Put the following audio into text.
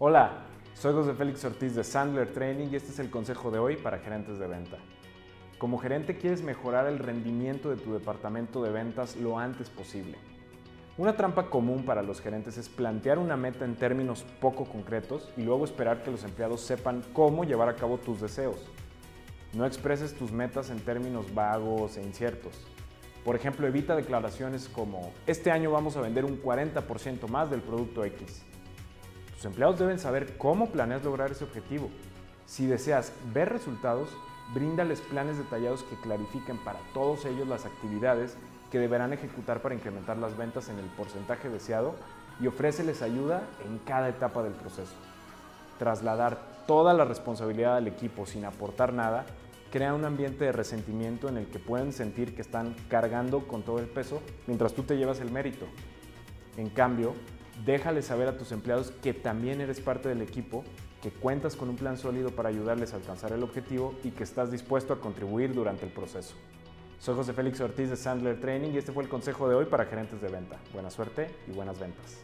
Hola, soy José Félix Ortiz de Sandler Training y este es el consejo de hoy para gerentes de venta. Como gerente quieres mejorar el rendimiento de tu departamento de ventas lo antes posible. Una trampa común para los gerentes es plantear una meta en términos poco concretos y luego esperar que los empleados sepan cómo llevar a cabo tus deseos. No expreses tus metas en términos vagos e inciertos. Por ejemplo, evita declaraciones como, este año vamos a vender un 40% más del producto X. Tus empleados deben saber cómo planeas lograr ese objetivo. Si deseas ver resultados, bríndales planes detallados que clarifiquen para todos ellos las actividades que deberán ejecutar para incrementar las ventas en el porcentaje deseado y ofréceles ayuda en cada etapa del proceso. Trasladar toda la responsabilidad al equipo sin aportar nada crea un ambiente de resentimiento en el que pueden sentir que están cargando con todo el peso mientras tú te llevas el mérito. En cambio, déjale saber a tus empleados que también eres parte del equipo, que cuentas con un plan sólido para ayudarles a alcanzar el objetivo y que estás dispuesto a contribuir durante el proceso. Soy José Félix Ortiz de Sandler Training y este fue el consejo de hoy para gerentes de venta. Buena suerte y buenas ventas.